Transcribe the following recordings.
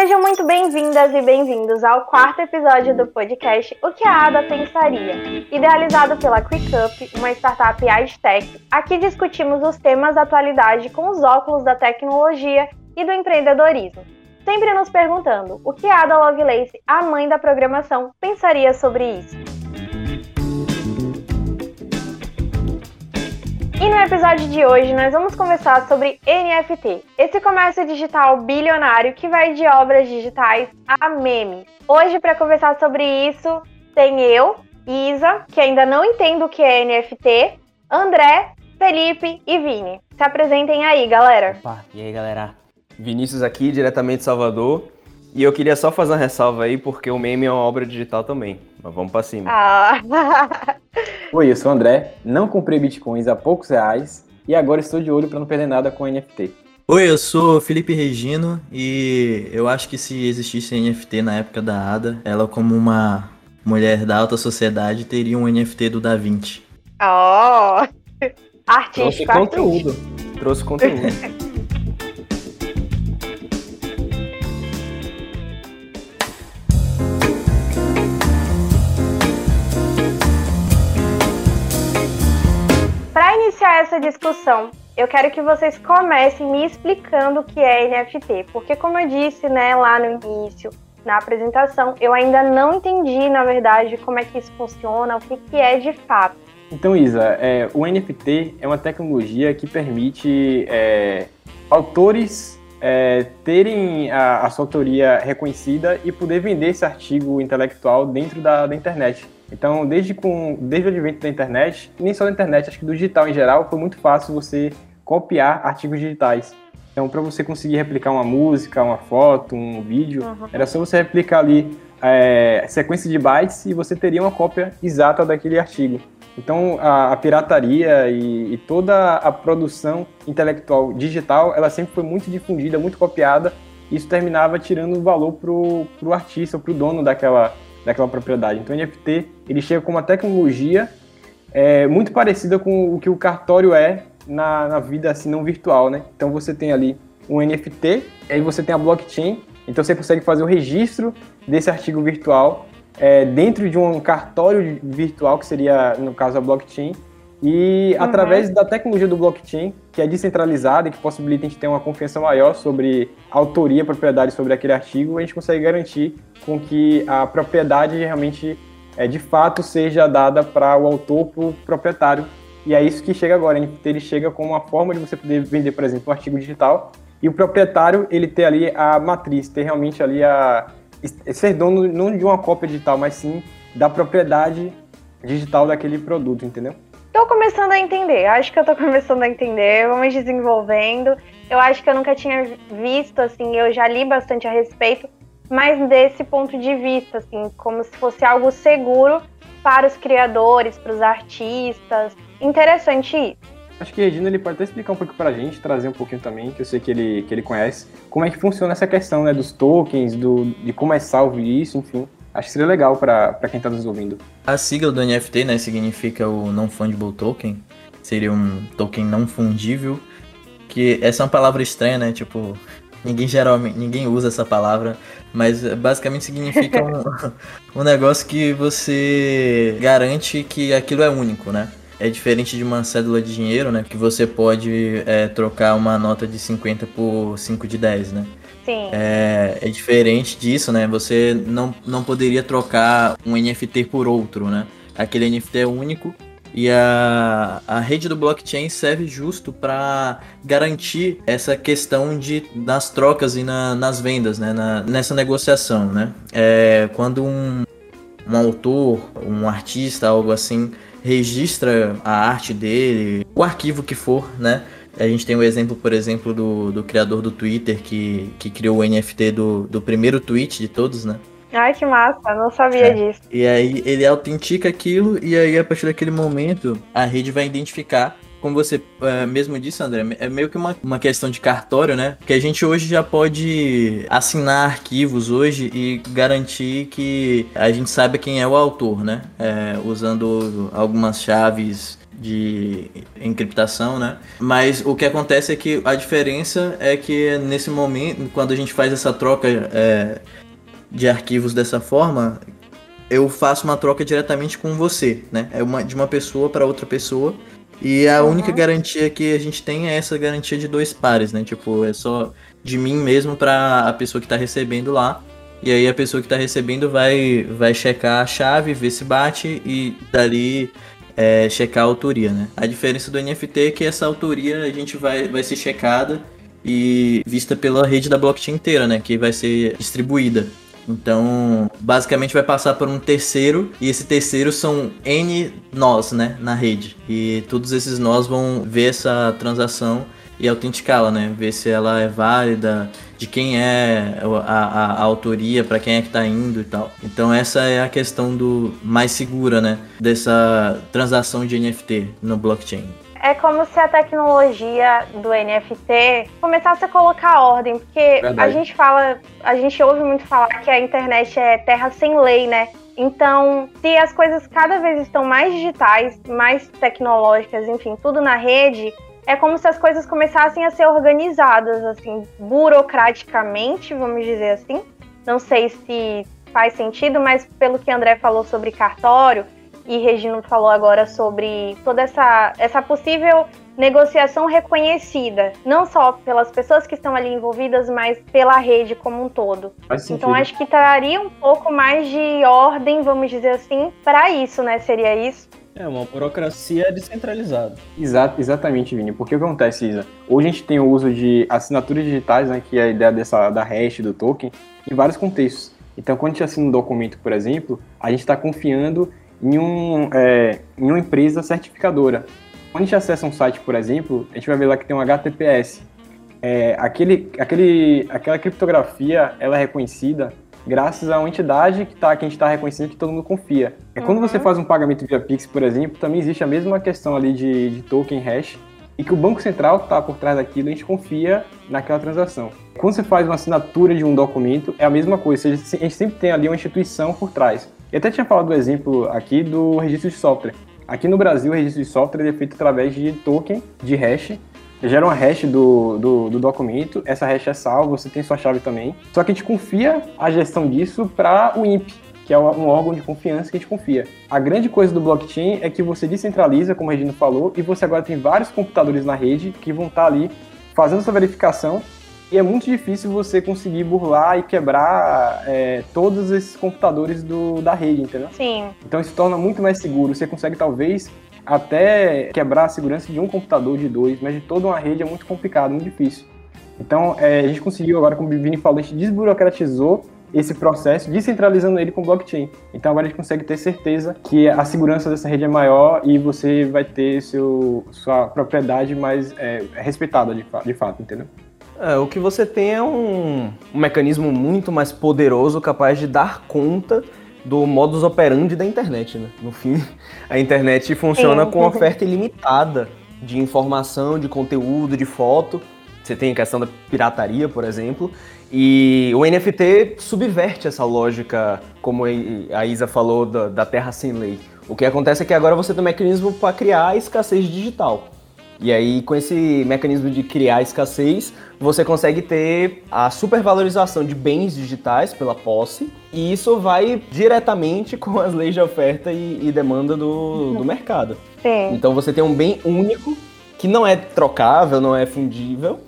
Sejam muito bem-vindas e bem-vindos ao quarto episódio do podcast O que a Ada Pensaria, idealizado pela QuickUp, uma startup AdTech. Aqui discutimos os temas da atualidade com os óculos da tecnologia e do empreendedorismo. Sempre nos perguntando o que a Ada Lovelace, a mãe da programação, pensaria sobre isso. E no episódio de hoje nós vamos conversar sobre NFT, esse comércio digital bilionário que vai de obras digitais a memes. Hoje, para conversar sobre isso, tem eu, Isa, que ainda não entendo o que é NFT, André, Felipe e Vini. Se apresentem aí, galera. Opa, e aí, galera? Vinícius aqui, diretamente de Salvador. E eu queria só fazer uma ressalva aí, porque o meme é uma obra digital também. Mas vamos pra cima. Ah. Oi, eu sou o André, não comprei bitcoins a poucos reais e agora estou de olho para não perder nada com NFT. Oi, eu sou Felipe Regino e eu acho que se existisse NFT na época da Ada, ela como uma mulher da alta sociedade teria um NFT do Da Vinci. Oh! Trouxe Artístico, conteúdo. Trouxe conteúdo. discussão, eu quero que vocês comecem me explicando o que é NFT, porque como eu disse, né, lá no início, na apresentação, eu ainda não entendi, na verdade, como é que isso funciona, o que, que é de fato. Então, Isa, é, o NFT é uma tecnologia que permite é, autores é, terem a, a sua autoria reconhecida e poder vender esse artigo intelectual dentro da, da internet. Então, desde, com, desde o advento da internet, nem só da internet, acho que do digital em geral, foi muito fácil você copiar artigos digitais. Então, para você conseguir replicar uma música, uma foto, um vídeo, Uhum. era só você replicar ali é, sequência de bytes e você teria uma cópia exata daquele artigo. Então, a, a pirataria e, e toda a produção intelectual digital, ela sempre foi muito difundida, muito copiada, e isso terminava tirando valor pro, pro artista, pro dono daquela, daquela propriedade. Então, o NFT, ele chega com uma tecnologia é, muito parecida com o que o cartório é na, na vida assim, não virtual, né? Então, você tem ali um NFT, aí você tem a blockchain, então você consegue fazer o registro desse artigo virtual é, dentro de um cartório virtual, que seria, no caso, a blockchain, e Uhum. através da tecnologia do blockchain, que é descentralizada e que possibilita a gente ter uma confiança maior sobre a autoria, propriedade sobre aquele artigo, a gente consegue garantir com que a propriedade realmente, é, de fato, seja dada para o autor, para o proprietário. E é isso que chega agora. Ele chega com uma forma de você poder vender, por exemplo, um artigo digital e o proprietário ele ter ali a matriz, ter realmente ali a ser dono não de uma cópia digital, mas sim da propriedade digital daquele produto, entendeu? Tô começando a entender, acho que eu tô começando a entender, vamos desenvolvendo. Eu acho que eu nunca tinha visto, assim, eu já li bastante a respeito, mas desse ponto de vista, assim, como se fosse algo seguro para os criadores, para os artistas. Interessante isso. Acho que o Regina ele pode até explicar um pouco pra gente, trazer um pouquinho também, que eu sei que ele, que ele conhece, como é que funciona essa questão né, dos tokens, do, de como é salvo isso, enfim. Acho que seria legal para quem está nos ouvindo. A sigla do NFT, né, significa o Non-Fungible Token, seria um token não fundível, que essa é uma palavra estranha, né, tipo, ninguém geralmente, ninguém usa essa palavra, mas basicamente significa um, um negócio que você garante que aquilo é único, né. É diferente de uma cédula de dinheiro, né, que você pode eh, trocar uma nota de 50 por 5 de 10, né. Sim. É, é diferente disso, né? Você não, não poderia trocar um NFT por outro, né? Aquele NFT é único e a, a rede do blockchain serve justo para garantir essa questão de nas trocas e na- nas vendas, né? Na- nessa negociação, né? É, quando um, um autor, um artista, algo assim, registra a arte dele, o arquivo que for, né? A gente tem o exemplo, por exemplo, do, do criador do Twitter que, que criou o NFT do, do primeiro tweet de todos, né? Ai, que massa, não sabia É. disso. E aí ele autentica aquilo e aí a partir daquele momento a rede vai identificar, como você eh, mesmo disse, André, é meio que uma, uma questão de cartório, né? Que a gente hoje já pode assinar arquivos hoje e garantir que a gente saiba quem é o autor, né? Eh, usando algumas chaves de encriptação, né? Mas o que acontece é que a diferença é que nesse momento, quando a gente faz essa troca é, de arquivos dessa forma, eu faço uma troca diretamente com você, né? É uma, de uma pessoa para outra pessoa. E a uhum. única garantia que a gente tem é essa garantia de dois pares, né? Tipo, é só de mim mesmo para a pessoa que está recebendo lá. E aí a pessoa que está recebendo vai, vai checar a chave, ver se bate e dali é, checar a autoria, né? A diferença do NFT é que essa autoria a gente vai, vai ser checada e vista pela rede da blockchain inteira, né? Que vai ser distribuída. Então, basicamente vai passar por um terceiro e esse terceiro são N nós, né, na rede. E todos esses nós vão ver essa transação e autenticá-la, né? Ver se ela é válida, de quem é a, a, a autoria, para quem é que está indo e tal. Então essa é a questão do mais segura, né? Dessa transação de NFT no blockchain. É como se a tecnologia do NFT começasse a colocar ordem, porque Verdade. a gente fala, a gente ouve muito falar que a internet é terra sem lei, né? Então, se as coisas cada vez estão mais digitais, mais tecnológicas, enfim, tudo na rede, é como se as coisas começassem a ser organizadas, assim, burocraticamente, vamos dizer assim. Não sei se faz sentido, mas pelo que André falou sobre cartório e Regino falou agora sobre toda essa, essa possível negociação reconhecida, não só pelas pessoas que estão ali envolvidas, mas pela rede como um todo. Então acho que traria um pouco mais de ordem, vamos dizer assim, para isso, né? Seria isso. É uma burocracia descentralizada. Exato, exatamente, Vini. Porque o que acontece, Isa? Hoje a gente tem o uso de assinaturas digitais, né, que é a ideia dessa, da hash, do token, em vários contextos. Então, quando a gente assina um documento, por exemplo, a gente está confiando em, um, é, em uma empresa certificadora. Quando a gente acessa um site, por exemplo, a gente vai ver lá que tem um HTTPS. É, aquele, aquele, aquela criptografia ela é reconhecida graças a uma entidade que, tá, que a gente está reconhecendo que todo mundo confia. É quando você uhum. faz um pagamento via Pix, por exemplo, também existe a mesma questão ali de, de token hash e que o Banco Central está por trás daquilo a gente confia naquela transação. Quando você faz uma assinatura de um documento, é a mesma coisa, a gente sempre tem ali uma instituição por trás. E até tinha falado do exemplo aqui do registro de software. Aqui no Brasil, o registro de software é feito através de token de hash gera uma hash do, do, do, documento, essa hash é salva, você tem sua chave também. Só que a gente confia a gestão disso para o INPE, que é um órgão de confiança que a gente confia. A grande coisa do blockchain é que você descentraliza, como a Regina falou, e você agora tem vários computadores na rede que vão estar ali fazendo essa verificação e é muito difícil você conseguir burlar e quebrar é, todos esses computadores do, da rede, entendeu? Sim. Então isso torna muito mais seguro. Você consegue talvez até quebrar a segurança de um computador, de dois, mas de toda uma rede é muito complicado, muito difícil. Então, é, a gente conseguiu agora, como o Vini falou, a gente desburocratizou esse processo, descentralizando ele com blockchain. Então agora a gente consegue ter certeza que a segurança dessa rede é maior e você vai ter seu, sua propriedade mais é, respeitada de, de fato, entendeu? É, o que você tem é um, um mecanismo muito mais poderoso capaz de dar conta do modus operandi da internet, né? No fim, a internet funciona com oferta ilimitada de informação, de conteúdo, de foto. Você tem a questão da pirataria, por exemplo, e o NFT subverte essa lógica, como a Isa falou, da, da terra sem lei. O que acontece é que agora você tem um mecanismo para criar escassez digital. E aí, com esse mecanismo de criar escassez, você consegue ter a supervalorização de bens digitais pela posse, e isso vai diretamente com as leis de oferta e, e demanda do, do mercado. Sim. Então você tem um bem único que não é trocável, não é fundível,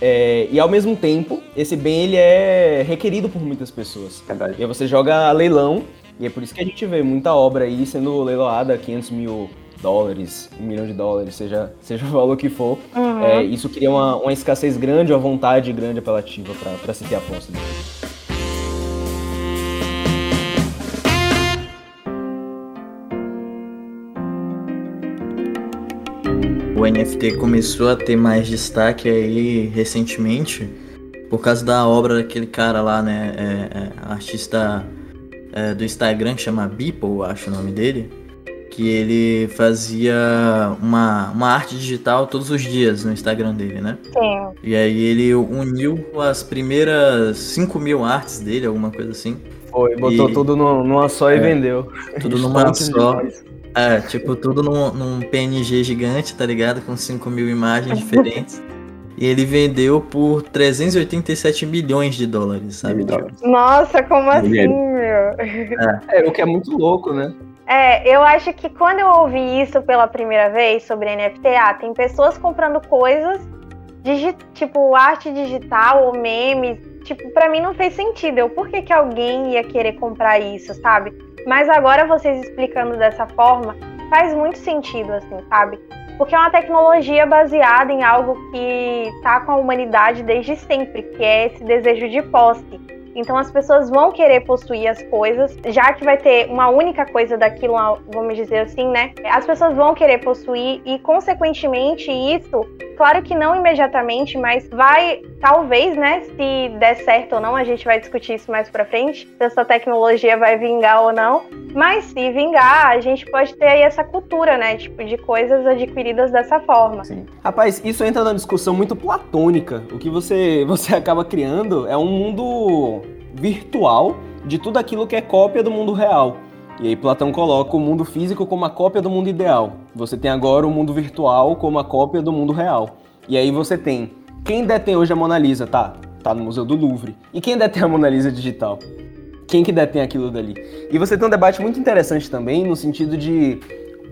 é, e ao mesmo tempo, esse bem ele é requerido por muitas pessoas. Verdade. E aí você joga a leilão, e é por isso que a gente vê muita obra aí sendo leiloada, 500 mil dólares, um milhão de dólares, seja, seja o valor que for, uhum. é, isso cria uma, uma escassez grande, uma vontade grande apelativa para se ter a posse dele. O NFT começou a ter mais destaque aí recentemente por causa da obra daquele cara lá, né? É, é, artista é, do Instagram que chama Beeple, acho o nome dele que ele fazia uma, uma arte digital todos os dias no Instagram dele, né? Sim. E aí ele uniu as primeiras 5 mil artes dele, alguma coisa assim. Foi, botou e... tudo numa só e é, vendeu. Tudo numa só. É, tipo, tudo num, num PNG gigante, tá ligado? Com 5 mil imagens diferentes. e ele vendeu por 387 milhões de dólares, sabe? Nossa, como assim, meu? É. é, o que é muito louco, né? É, eu acho que quando eu ouvi isso pela primeira vez sobre NFT, ah, tem pessoas comprando coisas, tipo arte digital ou memes, tipo, para mim não fez sentido. Eu, por que, que alguém ia querer comprar isso, sabe? Mas agora vocês explicando dessa forma, faz muito sentido, assim, sabe? Porque é uma tecnologia baseada em algo que tá com a humanidade desde sempre, que é esse desejo de posse. Então as pessoas vão querer possuir as coisas, já que vai ter uma única coisa daquilo, vamos dizer assim, né? As pessoas vão querer possuir e, consequentemente, isso, claro que não imediatamente, mas vai, talvez, né? Se der certo ou não, a gente vai discutir isso mais pra frente, se essa tecnologia vai vingar ou não. Mas se vingar, a gente pode ter aí essa cultura, né? Tipo, de coisas adquiridas dessa forma. Sim. Rapaz, isso entra na discussão muito platônica. O que você, você acaba criando é um mundo virtual de tudo aquilo que é cópia do mundo real. E aí Platão coloca o mundo físico como a cópia do mundo ideal. Você tem agora o mundo virtual como a cópia do mundo real. E aí você tem quem detém hoje a Mona Lisa, tá? Tá no Museu do Louvre. E quem detém a Mona Lisa digital? Quem que detém aquilo dali? E você tem um debate muito interessante também no sentido de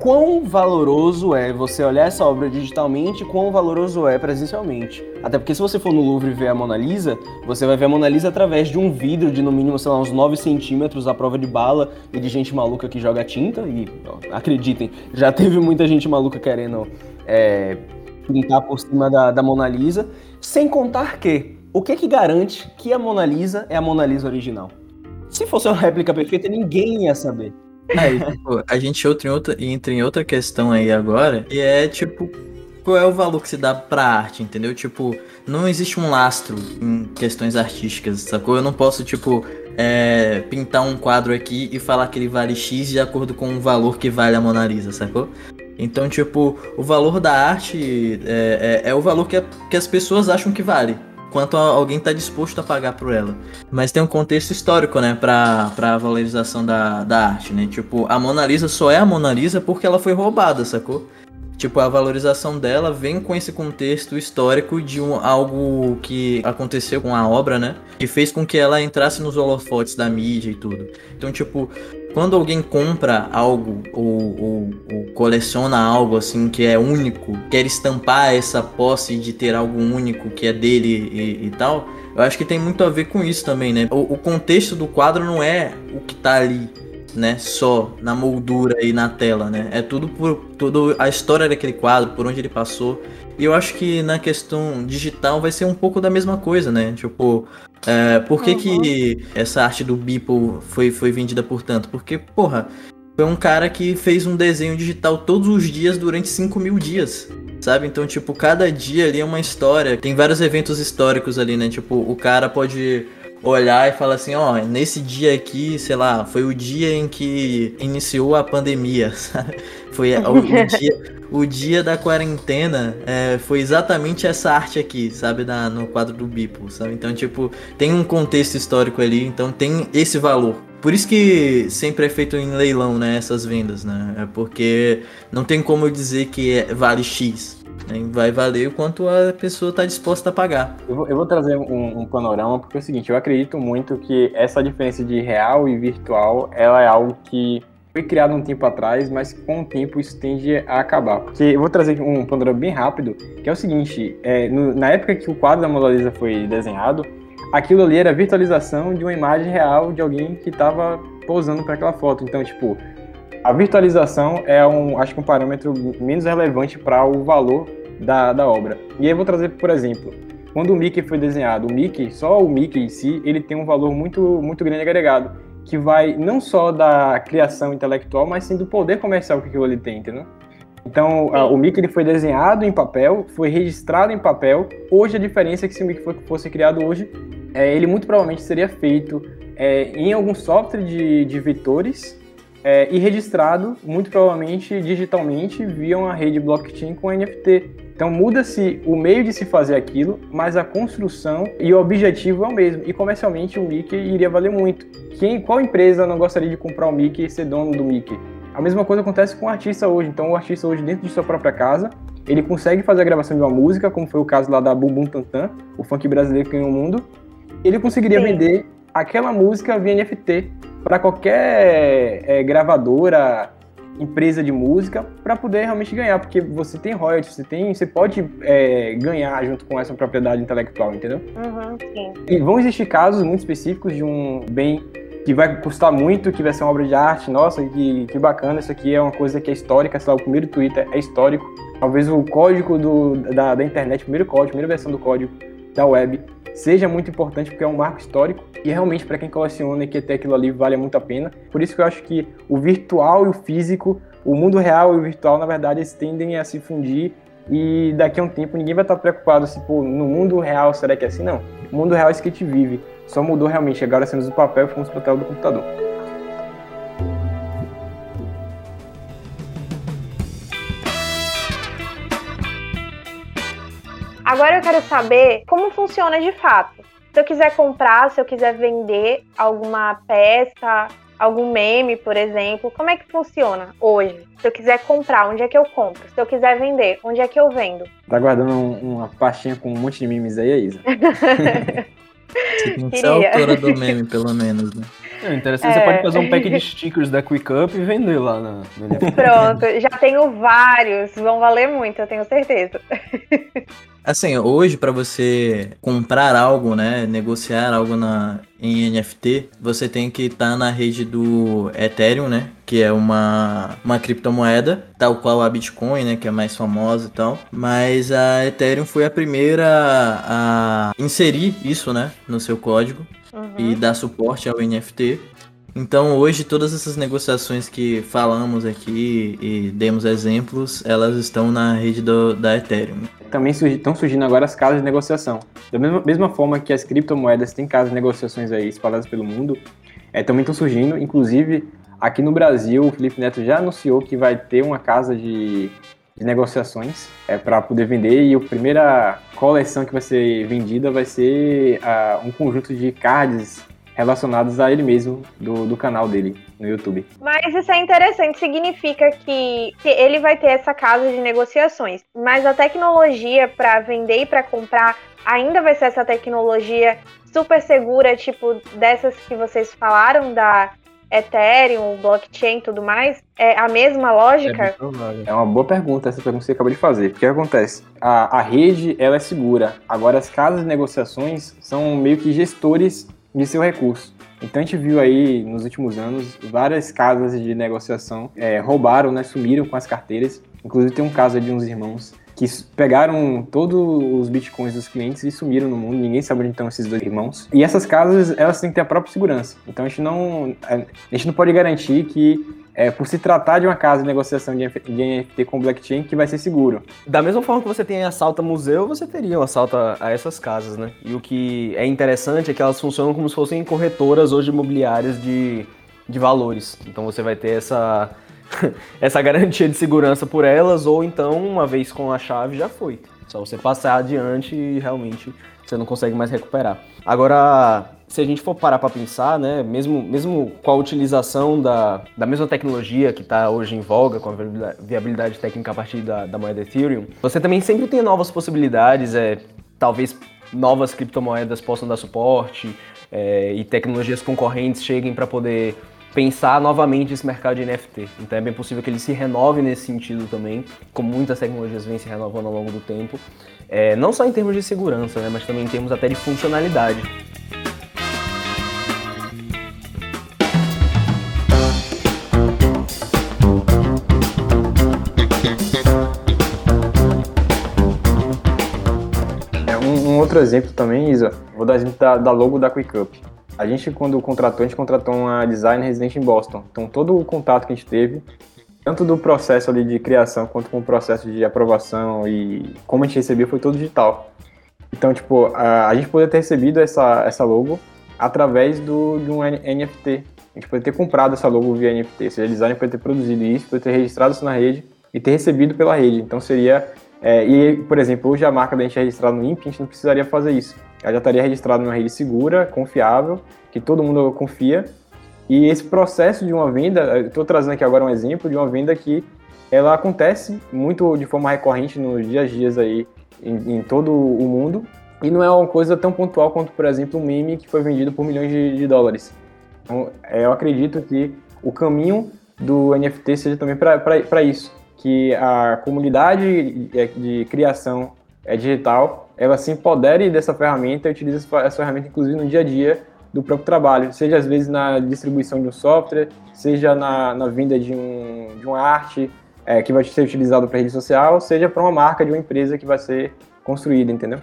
quão valoroso é você olhar essa obra digitalmente e quão valoroso é presencialmente. Até porque se você for no Louvre ver a Mona Lisa, você vai ver a Mona Lisa através de um vidro de no mínimo, sei lá, uns 9 centímetros à prova de bala e de gente maluca que joga tinta. E ó, acreditem, já teve muita gente maluca querendo é, pintar por cima da, da Mona Lisa. Sem contar que, o que que garante que a Mona Lisa é a Mona Lisa original? Se fosse uma réplica perfeita, ninguém ia saber. Aí, tipo, a gente entra em, outra, entra em outra questão aí agora, e é tipo, qual é o valor que se dá pra arte, entendeu? Tipo, não existe um lastro em questões artísticas, sacou? Eu não posso, tipo, é, pintar um quadro aqui e falar que ele vale X de acordo com o valor que vale a Mona Lisa, sacou? Então, tipo, o valor da arte é, é, é o valor que, a, que as pessoas acham que vale quanto alguém está disposto a pagar por ela. Mas tem um contexto histórico, né, para a valorização da, da arte, né? Tipo, a Mona Lisa só é a Mona Lisa porque ela foi roubada, sacou? Tipo, a valorização dela vem com esse contexto histórico de um, algo que aconteceu com a obra, né? Que fez com que ela entrasse nos holofotes da mídia e tudo. Então, tipo, quando alguém compra algo ou, ou, ou, coleciona algo assim que é único, quer estampar essa posse de ter algo único que é dele e, e tal, eu acho que tem muito a ver com isso também, né? O, o, contexto do quadro não é o que tá ali, né? Só na moldura e na tela, né? É tudo por tudo a história daquele quadro, por onde ele passou. E eu acho que na questão digital vai ser um pouco da mesma coisa, né? Tipo, é, por que, uhum. que essa arte do Beeple foi, foi vendida por tanto? Porque, porra, foi um cara que fez um desenho digital todos os dias durante 5 mil dias. Sabe? Então, tipo, cada dia ali é uma história. Tem vários eventos históricos ali, né? Tipo, o cara pode olhar e falar assim, ó, nesse dia aqui, sei lá, foi o dia em que iniciou a pandemia, sabe? Foi o, o dia, o dia da quarentena é, foi exatamente essa arte aqui, sabe? Na, no quadro do Bipo, sabe? Então, tipo, tem um contexto histórico ali, então tem esse valor. Por isso que sempre é feito em leilão, né? Essas vendas, né? É porque não tem como eu dizer que é, vale X. Vai valer o quanto a pessoa está disposta a pagar. Eu vou, eu vou trazer um, um, panorama, porque é o seguinte, eu acredito muito que essa diferença de real e virtual, ela é algo que foi criado um tempo atrás, mas com o tempo isso tende a acabar. Porque eu vou trazer um panorama bem rápido, que é o seguinte: é, no, na época que o quadro da Mona Lisa foi desenhado, aquilo ali era a virtualização de uma imagem real de alguém que estava posando para aquela foto. Então, tipo, a virtualização é um, acho que um parâmetro menos relevante para o valor da, da obra. E aí eu vou trazer, por exemplo, quando o Mickey foi desenhado, o Mickey, só o Mickey em si, ele tem um valor muito, muito grande agregado que vai não só da criação intelectual, mas sim do poder comercial que ali tem, entendeu? Então, o Mickey ele foi desenhado em papel, foi registrado em papel. Hoje, a diferença é que se o Mickey fosse criado hoje, é, ele muito provavelmente seria feito é, em algum software de, de vetores é, e registrado, muito provavelmente digitalmente, via uma rede blockchain com NFT. Então muda-se o meio de se fazer aquilo, mas a construção e o objetivo é o mesmo. E comercialmente o Mickey iria valer muito. Quem, qual empresa não gostaria de comprar o Mickey e ser dono do Mickey? A mesma coisa acontece com o artista hoje. Então, o artista hoje, dentro de sua própria casa, ele consegue fazer a gravação de uma música, como foi o caso lá da Bumbum Tantan, o funk brasileiro que ganhou o mundo. Ele conseguiria Sim. vender aquela música via NFT para qualquer é, gravadora, empresa de música, para poder realmente ganhar, porque você tem royalties, você tem, você pode é, ganhar junto com essa propriedade intelectual, entendeu? Uhum, sim. E vão existir casos muito específicos de um bem que vai custar muito, que vai ser uma obra de arte, nossa, que, que bacana, isso aqui é uma coisa que é histórica, sei lá, o primeiro Twitter é histórico, talvez o código do, da, da internet, o primeiro código, a primeira versão do código da web seja muito importante porque é um marco histórico e realmente para quem coleciona e quer ter aquilo ali vale muito a pena. Por isso que eu acho que o virtual e o físico, o mundo real e o virtual, na verdade, eles tendem a se fundir e daqui a um tempo ninguém vai estar preocupado se, pô, no mundo real será que é assim? Não. O mundo real é isso que a gente vive. Só mudou realmente. Agora temos o papel e fomos para a tela do computador. Agora eu quero saber como funciona de fato. Se eu quiser comprar, se eu quiser vender alguma peça, algum meme, por exemplo, como é que funciona hoje? Se eu quiser comprar, onde é que eu compro? Se eu quiser vender, onde é que eu vendo? Tá guardando uma pastinha com um monte de memes aí, Isa? Você que ser autora do meme, pelo menos, né? É interessante, é. você pode fazer um pack de stickers da QuickUp e vender lá na, no Pronto, já tenho vários, vão valer muito, eu tenho certeza. Assim, hoje para você comprar algo, né, negociar algo na em NFT, você tem que estar tá na rede do Ethereum, né, que é uma uma criptomoeda, tal qual a Bitcoin, né, que é mais famosa e tal. Mas a Ethereum foi a primeira a inserir isso, né, no seu código uhum. e dar suporte ao NFT. Então hoje todas essas negociações que falamos aqui e demos exemplos, elas estão na rede do, da Ethereum. Também estão surgindo agora as casas de negociação. Da mesma, mesma forma que as criptomoedas têm casas de negociações aí espalhadas pelo mundo, é, também estão surgindo. Inclusive, aqui no Brasil, o Felipe Neto já anunciou que vai ter uma casa de, de negociações é, para poder vender e a primeira coleção que vai ser vendida vai ser uh, um conjunto de cards relacionados a ele mesmo, do, do canal dele no YouTube. Mas isso é interessante, significa que, que ele vai ter essa casa de negociações, mas a tecnologia para vender e para comprar ainda vai ser essa tecnologia super segura, tipo dessas que vocês falaram, da Ethereum, blockchain e tudo mais? É a mesma lógica? É, é uma boa pergunta essa pergunta que você acabou de fazer. O que acontece? A, a rede ela é segura. Agora as casas de negociações são meio que gestores de seu recurso. Então a gente viu aí nos últimos anos várias casas de negociação é, roubaram, né, sumiram com as carteiras. Inclusive tem um caso de uns irmãos que pegaram todos os bitcoins dos clientes e sumiram no mundo. Ninguém sabe onde estão esses dois irmãos. E essas casas, elas têm que ter a própria segurança. Então a gente não, a gente não pode garantir que é, por se tratar de uma casa de negociação de NFT com blockchain que vai ser seguro. Da mesma forma que você tem assalto a museu, você teria um assalto a essas casas, né? E o que é interessante é que elas funcionam como se fossem corretoras hoje imobiliárias de, de valores. Então você vai ter essa, essa garantia de segurança por elas, ou então, uma vez com a chave, já foi. Só você passar adiante e realmente você não consegue mais recuperar. Agora, se a gente for parar para pensar, né, mesmo, mesmo com a utilização da, da mesma tecnologia que está hoje em voga, com a viabilidade técnica a partir da, da moeda Ethereum, você também sempre tem novas possibilidades, é, talvez novas criptomoedas possam dar suporte é, e tecnologias concorrentes cheguem para poder pensar novamente esse mercado de NFT. Então é bem possível que ele se renove nesse sentido também, como muitas tecnologias vêm se renovando ao longo do tempo, é, não só em termos de segurança, né, mas também em termos até de funcionalidade. outro exemplo também, Isa, vou dar exemplo da, da logo da QuickUp. A gente, quando contratou, a gente contratou uma designer residente em Boston. Então, todo o contato que a gente teve, tanto do processo ali de criação, quanto com o processo de aprovação e como a gente recebeu, foi todo digital. Então, tipo, a, a gente poderia ter recebido essa, essa logo através do, de um NFT. A gente poderia ter comprado essa logo via NFT. Ou seja, a designer poderia ter produzido isso, poderia ter registrado isso na rede e ter recebido pela rede. Então, seria é, e, por exemplo, hoje a marca da gente é registrada no INPE, a gente não precisaria fazer isso. Ela já estaria registrada numa rede segura, confiável, que todo mundo confia, E esse processo de uma venda, estou trazendo aqui agora um exemplo de uma venda que ela acontece muito de forma recorrente nos dias a dias aí em, em todo o mundo e não é uma coisa tão pontual quanto, por exemplo, um meme que foi vendido por milhões de, de dólares. Então, é, eu acredito que o caminho do NFT seja também para isso, que a comunidade de, de criação é digital, ela se empodere dessa ferramenta e utilize essa ferramenta, inclusive, no dia a dia do próprio trabalho, seja às vezes na distribuição de um software, seja na, na venda de, um, de uma arte é, que vai ser utilizado para rede social, seja para uma marca de uma empresa que vai ser construída, entendeu?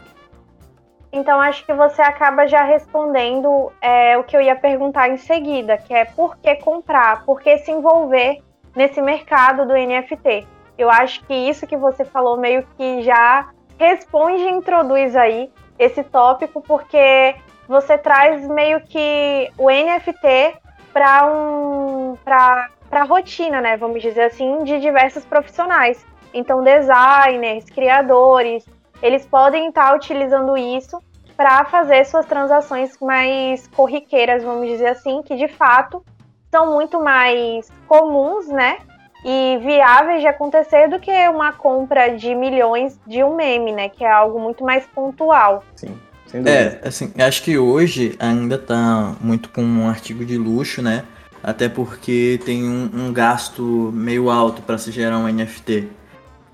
Então acho que você acaba já respondendo é, o que eu ia perguntar em seguida, que é por que comprar, por que se envolver nesse mercado do NFT. Eu acho que isso que você falou meio que já responde e introduz aí esse tópico, porque você traz meio que o NFT para um, para a rotina, né? Vamos dizer assim, de diversos profissionais. Então, designers, criadores, eles podem estar utilizando isso para fazer suas transações mais corriqueiras, vamos dizer assim, que de fato são muito mais comuns, né? E viáveis de acontecer do que uma compra de milhões de um meme, né? Que é algo muito mais pontual. Sim. É, assim, acho que hoje ainda tá muito com um artigo de luxo, né? Até porque tem um, um gasto meio alto para se gerar um NFT.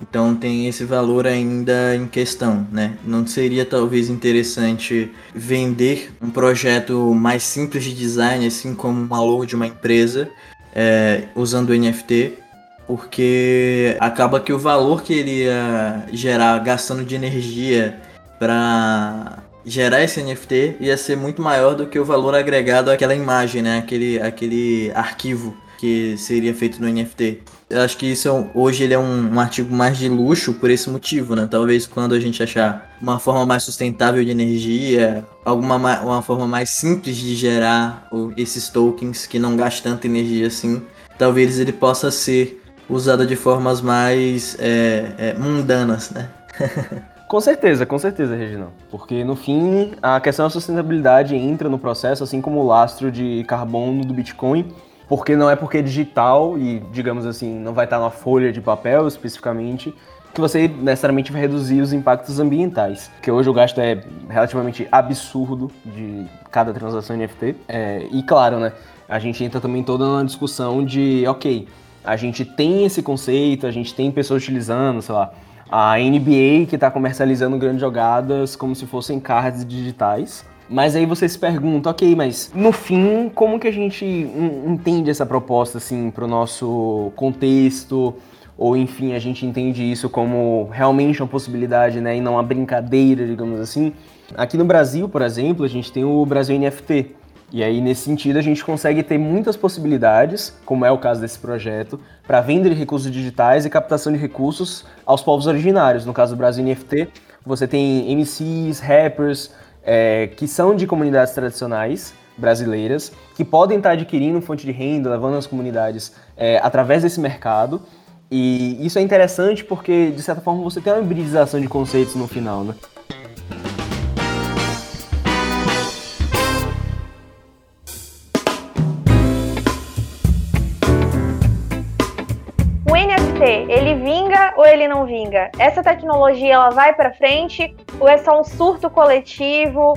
Então tem esse valor ainda em questão, né? Não seria talvez interessante vender um projeto mais simples de design, assim como uma logo de uma empresa, é, usando o NFT, porque acaba que o valor que ele ia gerar gastando de energia para gerar esse NFT ia ser muito maior do que o valor agregado àquela imagem, né? Aquele, aquele arquivo que seria feito no NFT. Eu acho que isso é hoje ele é um, um, artigo mais de luxo por esse motivo, né? Talvez quando a gente achar uma forma mais sustentável de energia, alguma uma forma mais simples de gerar esses tokens que não gastam tanta energia assim, talvez ele possa ser usado de formas mais é, é, mundanas, né? Com certeza, com certeza, Reginão. Porque no fim, a questão da sustentabilidade entra no processo, assim como o lastro de carbono do Bitcoin, porque não é porque é digital e, digamos assim, não vai estar na folha de papel especificamente, que você necessariamente vai reduzir os impactos ambientais. Porque hoje o gasto é relativamente absurdo de cada transação NFT. É, e claro, né, a gente entra também toda na discussão de, ok, a gente tem esse conceito, a gente tem pessoas utilizando, sei lá, a NBA que está comercializando grandes jogadas como se fossem cards digitais. Mas aí você se pergunta, ok, mas no fim, como que a gente entende essa proposta assim para o nosso contexto? Ou enfim, a gente entende isso como realmente uma possibilidade, né, e não uma brincadeira, digamos assim. Aqui no Brasil, por exemplo, a gente tem o Brasil NFT, e aí, nesse sentido, a gente consegue ter muitas possibilidades, como é o caso desse projeto, para venda de recursos digitais e captação de recursos aos povos originários. No caso do Brasil NFT, você tem MCs, rappers, é, que são de comunidades tradicionais brasileiras, que podem estar adquirindo fonte de renda, levando as comunidades é, através desse mercado. E isso é interessante porque, de certa forma, você tem uma hibridização de conceitos no final, né? Ele vinga ou ele não vinga? Essa tecnologia ela vai para frente ou é só um surto coletivo,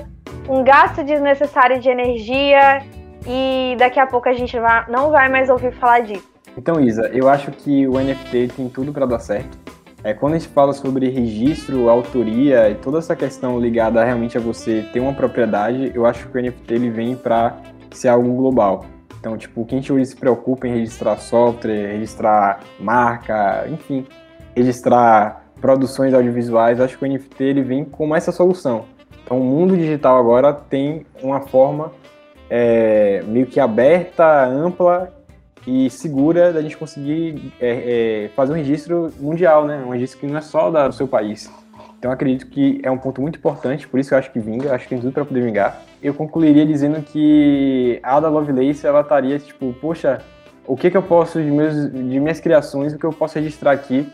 um gasto desnecessário de energia e daqui a pouco a gente não vai mais ouvir falar disso? Então, Isa, eu acho que o NFT tem tudo para dar certo. É, quando a gente fala sobre registro, autoria e toda essa questão ligada realmente a você ter uma propriedade, eu acho que o NFT ele vem para ser algo global. Então, tipo, quem hoje se preocupa em registrar software, registrar marca, enfim, registrar produções audiovisuais, acho que o NFT ele vem como essa solução. Então, o mundo digital agora tem uma forma é, meio que aberta, ampla e segura da gente conseguir é, é, fazer um registro mundial, né? Um registro que não é só do seu país. Então acredito que é um ponto muito importante, por isso eu acho que vinga, acho que tem tudo para poder vingar. Eu concluiria dizendo que a Ada Lovelace ela estaria tipo, poxa, o que que eu posso de, meus, de minhas criações, o que eu posso registrar aqui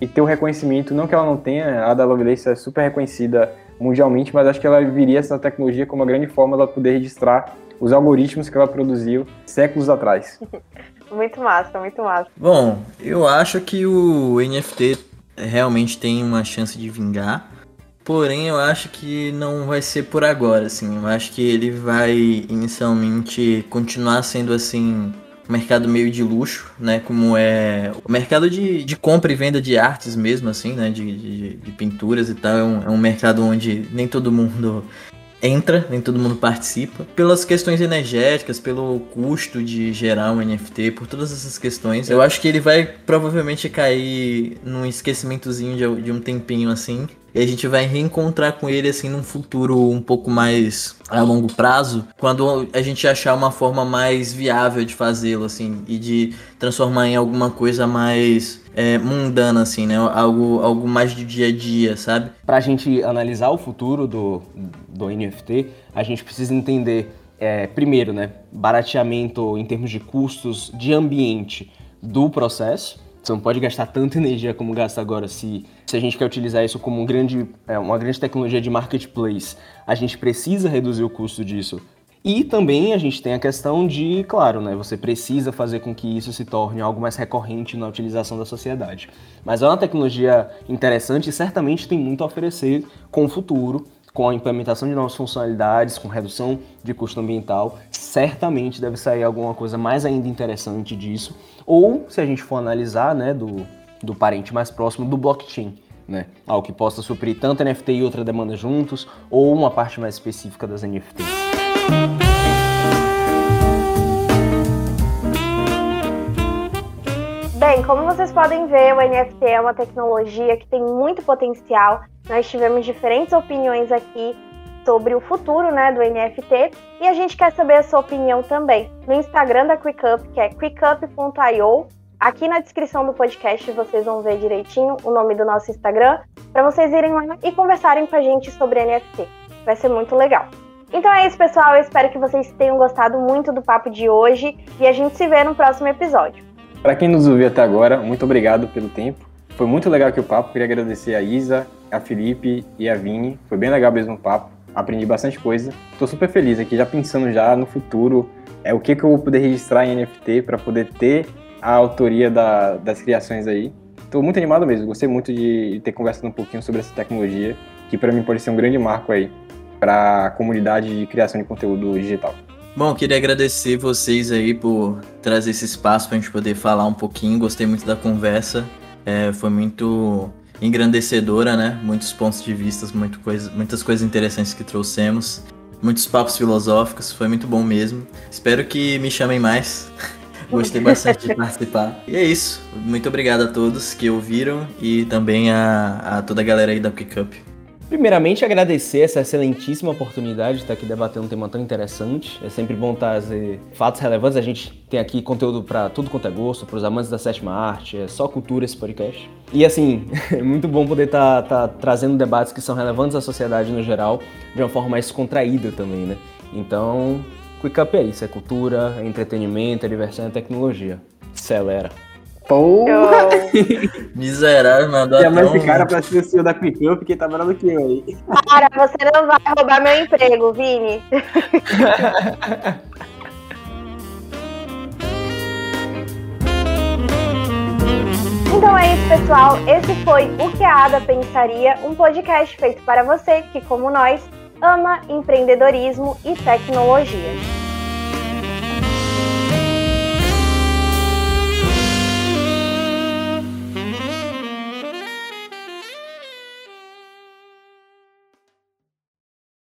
e ter o reconhecimento, não que ela não tenha, a Ada Lovelace é super reconhecida mundialmente, mas acho que ela viria essa tecnologia como uma grande forma de poder registrar os algoritmos que ela produziu séculos atrás. muito massa, muito massa. Bom, eu acho que o NFT realmente tem uma chance de vingar. Porém, eu acho que não vai ser por agora, assim. Eu acho que ele vai inicialmente continuar sendo assim mercado meio de luxo, né? Como é o mercado de, de compra e venda de artes mesmo, assim, né? De, de, de pinturas e tal. É um, é um mercado onde nem todo mundo entra, nem todo mundo participa. Pelas questões energéticas, pelo custo de gerar um NFT, por todas essas questões, eu acho que ele vai provavelmente cair num esquecimentozinho de, de um tempinho assim. E a gente vai reencontrar com ele assim num futuro um pouco mais a longo prazo, quando a gente achar uma forma mais viável de fazê-lo assim e de transformar em alguma coisa mais é, mundana, assim, né? Algo, algo mais de dia a dia, sabe? Para a gente analisar o futuro do, do NFT, a gente precisa entender, é, primeiro, né, barateamento em termos de custos de ambiente do processo. Você não pode gastar tanta energia como gasta agora se, se a gente quer utilizar isso como um grande, é, uma grande tecnologia de marketplace. A gente precisa reduzir o custo disso e também a gente tem a questão de, claro, né, você precisa fazer com que isso se torne algo mais recorrente na utilização da sociedade. Mas é uma tecnologia interessante e certamente tem muito a oferecer com o futuro, com a implementação de novas funcionalidades, com redução de custo ambiental, certamente deve sair alguma coisa mais ainda interessante disso. Ou, se a gente for analisar, né, do, do parente mais próximo, do blockchain. Né? Algo que possa suprir tanto NFT e outra demanda juntos, ou uma parte mais específica das NFTs. Bem, como vocês podem ver, o NFT é uma tecnologia que tem muito potencial. Nós tivemos diferentes opiniões aqui sobre o futuro né, do NFT e a gente quer saber a sua opinião também. No Instagram da QuickUp, que é quickup.io, aqui na descrição do podcast vocês vão ver direitinho o nome do nosso Instagram, para vocês irem lá e conversarem com a gente sobre NFT. Vai ser muito legal. Então é isso, pessoal. Eu espero que vocês tenham gostado muito do papo de hoje e a gente se vê no próximo episódio. Para quem nos ouviu até agora, muito obrigado pelo tempo. Foi muito legal aqui o papo. Queria agradecer a Isa, a Felipe e a Vini. Foi bem legal mesmo o papo. Aprendi bastante coisa. Estou super feliz aqui, já pensando já no futuro, é o que, que eu vou poder registrar em NFT para poder ter a autoria da, das criações aí. Estou muito animado mesmo. Gostei muito de ter conversado um pouquinho sobre essa tecnologia, que para mim pode ser um grande marco aí para a comunidade de criação de conteúdo digital. Bom, queria agradecer vocês aí por trazer esse espaço para a gente poder falar um pouquinho. Gostei muito da conversa, é, foi muito engrandecedora, né? Muitos pontos de vista, muito coisa, muitas coisas interessantes que trouxemos, muitos papos filosóficos, foi muito bom mesmo. Espero que me chamem mais. Gostei bastante de participar. E é isso. Muito obrigado a todos que ouviram e também a, a toda a galera aí da Pickup. Primeiramente, agradecer essa excelentíssima oportunidade de estar aqui debatendo um tema tão interessante. É sempre bom trazer fatos relevantes. A gente tem aqui conteúdo para tudo quanto é gosto, para os amantes da sétima arte, é só cultura esse podcast. E assim, é muito bom poder estar tá, tá trazendo debates que são relevantes à sociedade no geral, de uma forma mais contraída também, né? Então, Quick Up é isso: é cultura, é entretenimento, é diversão e é tecnologia. Acelera! Porra! Miserável, mandou Chama esse cara pra ser o CEO da Quick Up, porque tá melhor do que eu aí. Cara, você não vai roubar meu emprego, Vini. Então é isso, pessoal. Esse foi o que a Ada pensaria, um podcast feito para você que, como nós, ama empreendedorismo e tecnologia.